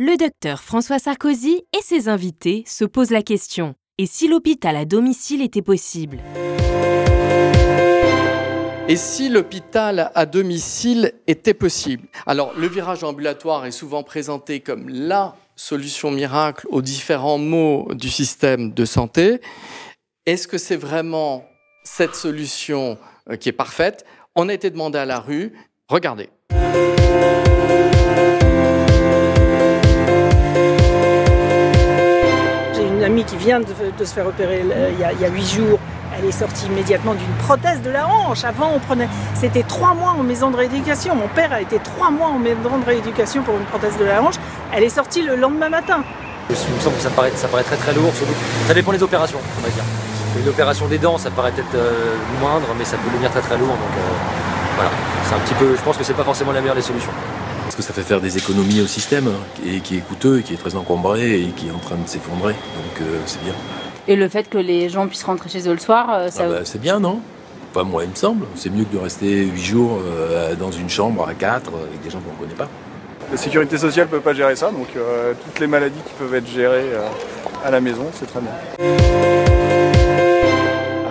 Le docteur François Sarkozy et ses invités se posent la question et si l'hôpital à domicile était possible? Et si l'hôpital à domicile était possible? Alors, le virage ambulatoire est souvent présenté comme la solution miracle aux différents maux du système de santé. Est-ce que c'est vraiment cette solution euh, qui est parfaite? On a été demandé à la rue. Regardez. De, se faire opérer euh, il y a huit jours elle est sortie immédiatement d'une prothèse de la hanche. Avant, on prenait, c'était trois mois en maison de rééducation. Mon père a été trois mois en maison de rééducation pour une prothèse de la hanche. Elle est sortie le lendemain matin. Il me semble que ça paraît, ça paraît très très lourd. Ça dépend des opérations, on va dire. Une opération des dents, ça paraît peut-être euh, moindre, mais ça peut devenir très très lourd. Donc euh, voilà, c'est un petit peu. Je pense que c'est pas forcément la meilleure des solutions. Parce que ça fait faire des économies au système, et qui est coûteux, et qui est très encombré, et qui est en train de s'effondrer. Donc euh, c'est bien. Et le fait que les gens puissent rentrer chez eux le soir, euh, ça... Ah bah, c'est bien, non? Enfin, moi, il me semble. C'est mieux que de rester 8 jours euh, dans une chambre à 4 avec des gens qu'on ne connaît pas. La sécurité sociale ne peut pas gérer ça, donc euh, toutes les maladies qui peuvent être gérées à la maison, c'est très bien.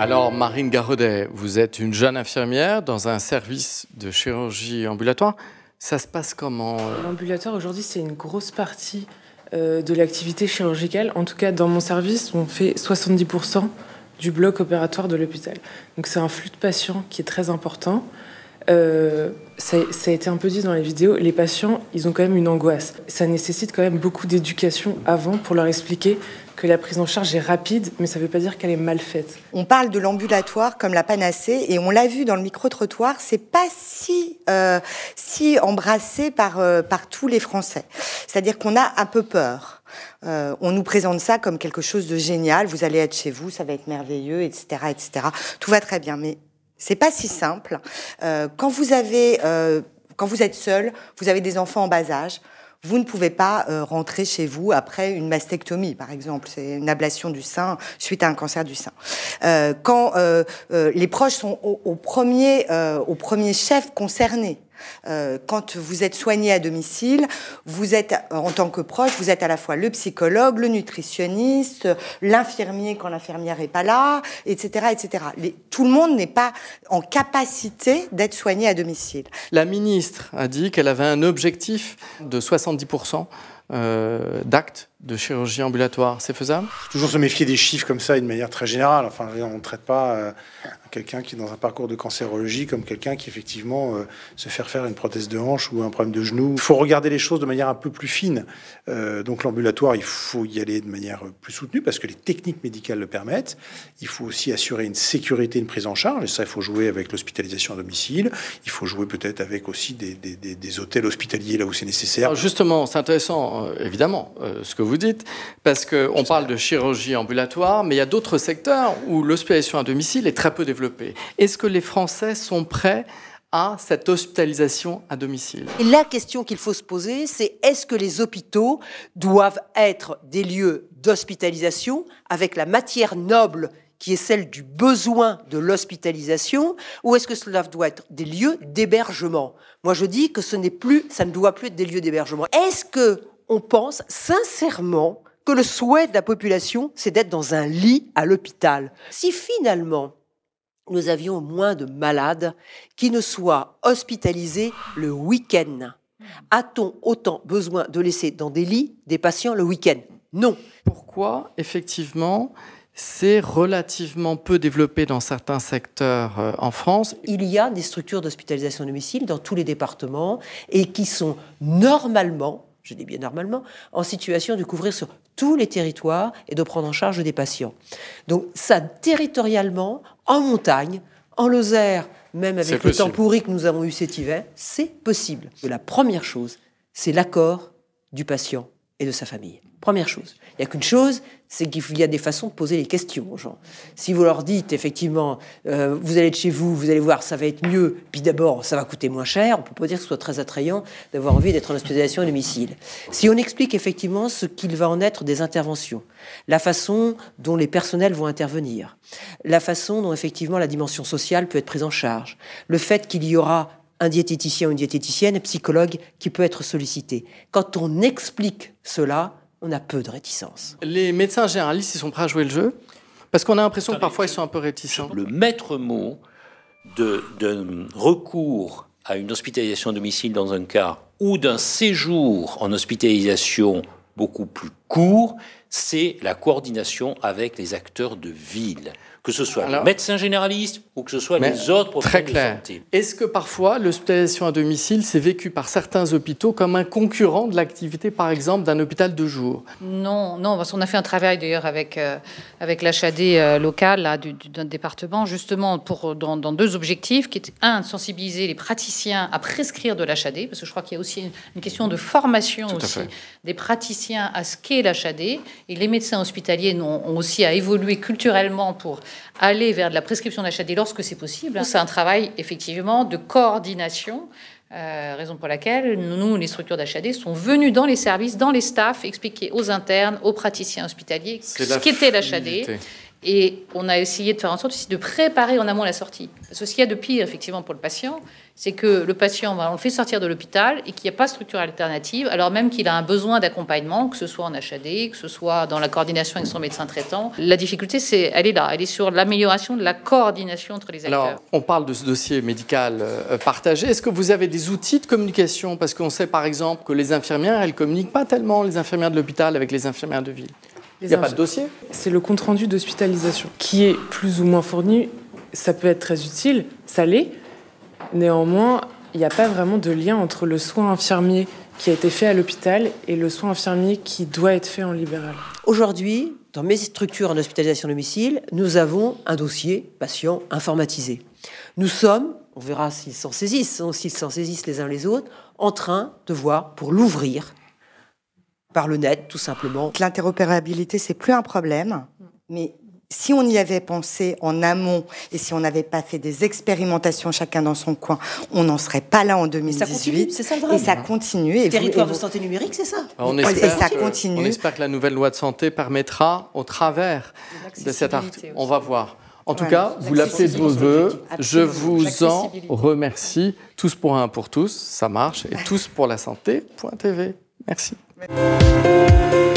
Alors, Marine Garodet, vous êtes une jeune infirmière dans un service de chirurgie ambulatoire. Ça se passe comment L'ambulatoire, aujourd'hui, c'est une grosse partie euh, de l'activité chirurgicale. En tout cas, dans mon service, on fait 70% du bloc opératoire de l'hôpital. Donc c'est un flux de patients qui est très important. Euh, ça, a été un peu dit dans les vidéos, les patients, ils ont quand même une angoisse. Ça nécessite quand même beaucoup d'éducation avant pour leur expliquer que la prise en charge est rapide, mais ça ne veut pas dire qu'elle est mal faite. On parle de l'ambulatoire comme la panacée, et on l'a vu dans le micro-trottoir, c'est pas si, euh, si embrassé par, euh, par tous les Français. C'est-à-dire qu'on a un peu peur. On nous présente ça comme quelque chose de génial. Vous allez être chez vous, ça va être merveilleux, etc., etc. Tout va très bien, mais c'est pas si simple. Euh, quand vous avez, euh, quand vous êtes seul, vous avez des enfants en bas âge vous ne pouvez pas euh, rentrer chez vous après une mastectomie, par exemple. C'est une ablation du sein suite à un cancer du sein. Euh, quand euh, les proches sont au, au premier, au premier chef concerné. Euh, quand vous êtes soigné à domicile, vous êtes, en tant que proche, vous êtes à la fois le psychologue, le nutritionniste, l'infirmier quand l'infirmière est pas là, etc., etc. tout le monde n'est pas en capacité d'être soigné à domicile. La ministre a dit qu'elle avait un objectif de 70% euh, d'actes de chirurgie ambulatoire. C'est faisable? Toujours se méfier des chiffres comme ça d'une manière très générale. Enfin, on ne traite pas euh, quelqu'un qui est dans un parcours de cancérologie comme quelqu'un qui effectivement euh, se fait faire une prothèse de hanche ou un problème de genou. Il faut regarder les choses de manière un peu plus fine. Euh, donc l'ambulatoire, il faut y aller de manière plus soutenue parce que les techniques médicales le permettent. Il faut aussi assurer une sécurité, une prise en charge. Et ça, il faut jouer avec l'hospitalisation à domicile. Il faut jouer peut-être avec aussi des, des, des, hôtels hospitaliers là où c'est nécessaire. justement, c'est intéressant, évidemment, ce que vous dites, parce qu'on parle de chirurgie ambulatoire, mais il y a d'autres secteurs où l'hospitalisation à domicile est très peu développée. Est-ce que les Français sont prêts à cette hospitalisation à domicile? Et La question qu'il faut se poser, c'est est-ce que les hôpitaux doivent être des lieux d'hospitalisation avec la matière noble qui est celle du besoin de l'hospitalisation, ou est-ce que cela doit être des lieux d'hébergement? Moi, je dis que ce n'est plus, ça ne doit plus être des lieux d'hébergement. Est-ce que on pense sincèrement que le souhait de la population, c'est d'être dans un lit à l'hôpital. Si finalement nous avions moins de malades qui ne soient hospitalisés le week-end, a-t-on autant besoin de laisser dans des lits des patients le week-end? Non. Pourquoi, effectivement, c'est relativement peu développé dans certains secteurs euh, en France? Il y a des structures d'hospitalisation à domicile dans tous les départements et qui sont normalement je dis bien normalement, en situation de couvrir sur tous les territoires et de prendre en charge des patients. Donc ça, territorialement, en montagne, en Lozère, même avec le temps pourri que nous avons eu cet hiver, c'est possible. La première chose, c'est l'accord du patient et de sa famille. Première chose. Il n'y a qu'une chose, c'est qu'il y a des façons de poser les questions aux gens. Si vous leur dites effectivement, euh, vous allez être chez vous, vous allez voir, ça va être mieux, puis d'abord, ça va coûter moins cher, on peut pas dire que ce soit très attrayant d'avoir envie d'être en hospitalisation à domicile. Si on explique effectivement ce qu'il va en être des interventions, la façon dont les personnels vont intervenir, la façon dont effectivement la dimension sociale peut être prise en charge, le fait qu'il y aura un diététicien ou une diététicienne, un psychologue qui peut être sollicité. Quand on explique cela, on a peu de réticence. Les médecins généralistes, ils sont prêts à jouer le jeu Parce qu'on a l'impression que parfois ils sont un peu réticents. Le maître mot d'un recours à une hospitalisation à domicile dans un cas ou d'un séjour en hospitalisation beaucoup plus court, c'est la coordination avec les acteurs de ville que ce soit les médecins généralistes ou que ce soit les autres professionnels très clair. de santé. Est-ce que parfois l'hospitalisation à domicile s'est vécue par certains hôpitaux comme un concurrent de l'activité, par exemple, d'un hôpital de jour? Non, non, parce qu'on a fait un travail d'ailleurs avec, euh, avec l'HAD euh, local là, du, du, d'un département, justement pour, dans, dans, deux objectifs, qui étaient un, de sensibiliser les praticiens à prescrire de l'HAD, parce que je crois qu'il y a aussi une question de formation aussi des praticiens à ce qu'est l'HAD, et les médecins hospitaliers ont, ont aussi à évoluer culturellement pour aller vers de la prescription d'HAD lorsque c'est possible. C'est un travail effectivement de coordination. Euh, raison pour laquelle nous, les structures d'HAD, sont venues dans les services, dans les staffs, expliquer aux internes, aux praticiens hospitaliers ce qu'était l'HAD. Et on a essayé de faire en sorte aussi de préparer en amont la sortie. Parce que ce qu'il y a de pire, effectivement, pour le patient, c'est que le patient, on le fait sortir de l'hôpital et qu'il n'y a pas de structure alternative, alors même qu'il a un besoin d'accompagnement, que ce soit en HAD, que ce soit dans la coordination avec son médecin traitant. La difficulté, c'est, elle est là, elle est sur l'amélioration de la coordination entre les acteurs. Alors, on parle de ce dossier médical euh, partagé. Est-ce que vous avez des outils de communication? Parce qu'on sait, par exemple, que les infirmières, elles communiquent pas tellement, les infirmières de l'hôpital, avec les infirmières de ville. Il n'y a pas de dossier C'est le compte-rendu d'hospitalisation qui est plus ou moins fourni. Ça peut être très utile, ça l'est. Néanmoins, il n'y a pas vraiment de lien entre le soin infirmier qui a été fait à l'hôpital et le soin infirmier qui doit être fait en libéral. Aujourd'hui, dans mes structures en hospitalisation domicile, nous avons un dossier patient informatisé. Nous sommes, on verra s'ils s'en saisissent, s'ils s'en saisissent les uns les autres, en train de voir pour l'ouvrir par le net, tout simplement. L'interopérabilité, c'est plus un problème, mais si on y avait pensé en amont et si on n'avait pas fait des expérimentations chacun dans son coin, on n'en serait pas là en 2018. C'est ça le drame. Et ça continue. Et Territoire vous, et de santé numérique, c'est ça. On espère, et ça que, continue. on espère que la nouvelle loi de santé permettra, au travers de cet article, on va voir. En tout ouais, cas, vous l'appelez de vos voeux. Je vous en remercie. Tous pour un, pour tous, ça marche. Et tous pour la santé.tv. Merci. man.